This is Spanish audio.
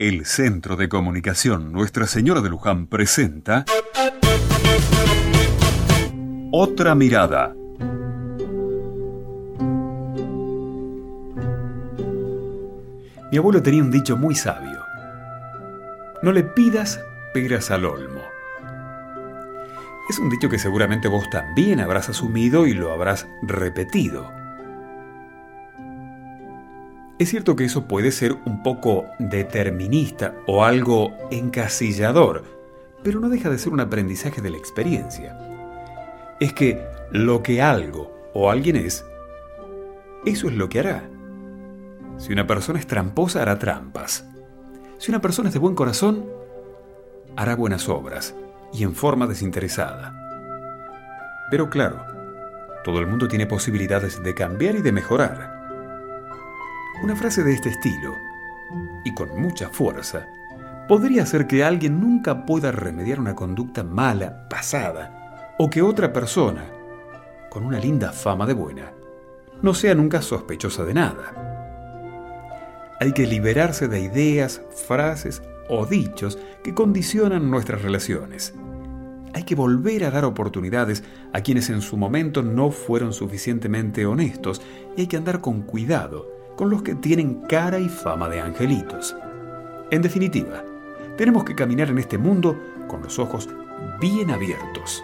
El Centro de Comunicación Nuestra Señora de Luján presenta Otra Mirada. Mi abuelo tenía un dicho muy sabio. No le pidas peras al olmo. Es un dicho que seguramente vos también habrás asumido y lo habrás repetido. Es cierto que eso puede ser un poco determinista o algo encasillador, pero no deja de ser un aprendizaje de la experiencia. Es que lo que algo o alguien es, eso es lo que hará. Si una persona es tramposa, hará trampas. Si una persona es de buen corazón, hará buenas obras y en forma desinteresada. Pero claro, todo el mundo tiene posibilidades de cambiar y de mejorar. Una frase de este estilo, y con mucha fuerza, podría hacer que alguien nunca pueda remediar una conducta mala, pasada, o que otra persona, con una linda fama de buena, no sea nunca sospechosa de nada. Hay que liberarse de ideas, frases o dichos que condicionan nuestras relaciones. Hay que volver a dar oportunidades a quienes en su momento no fueron suficientemente honestos y hay que andar con cuidado con los que tienen cara y fama de angelitos. En definitiva, tenemos que caminar en este mundo con los ojos bien abiertos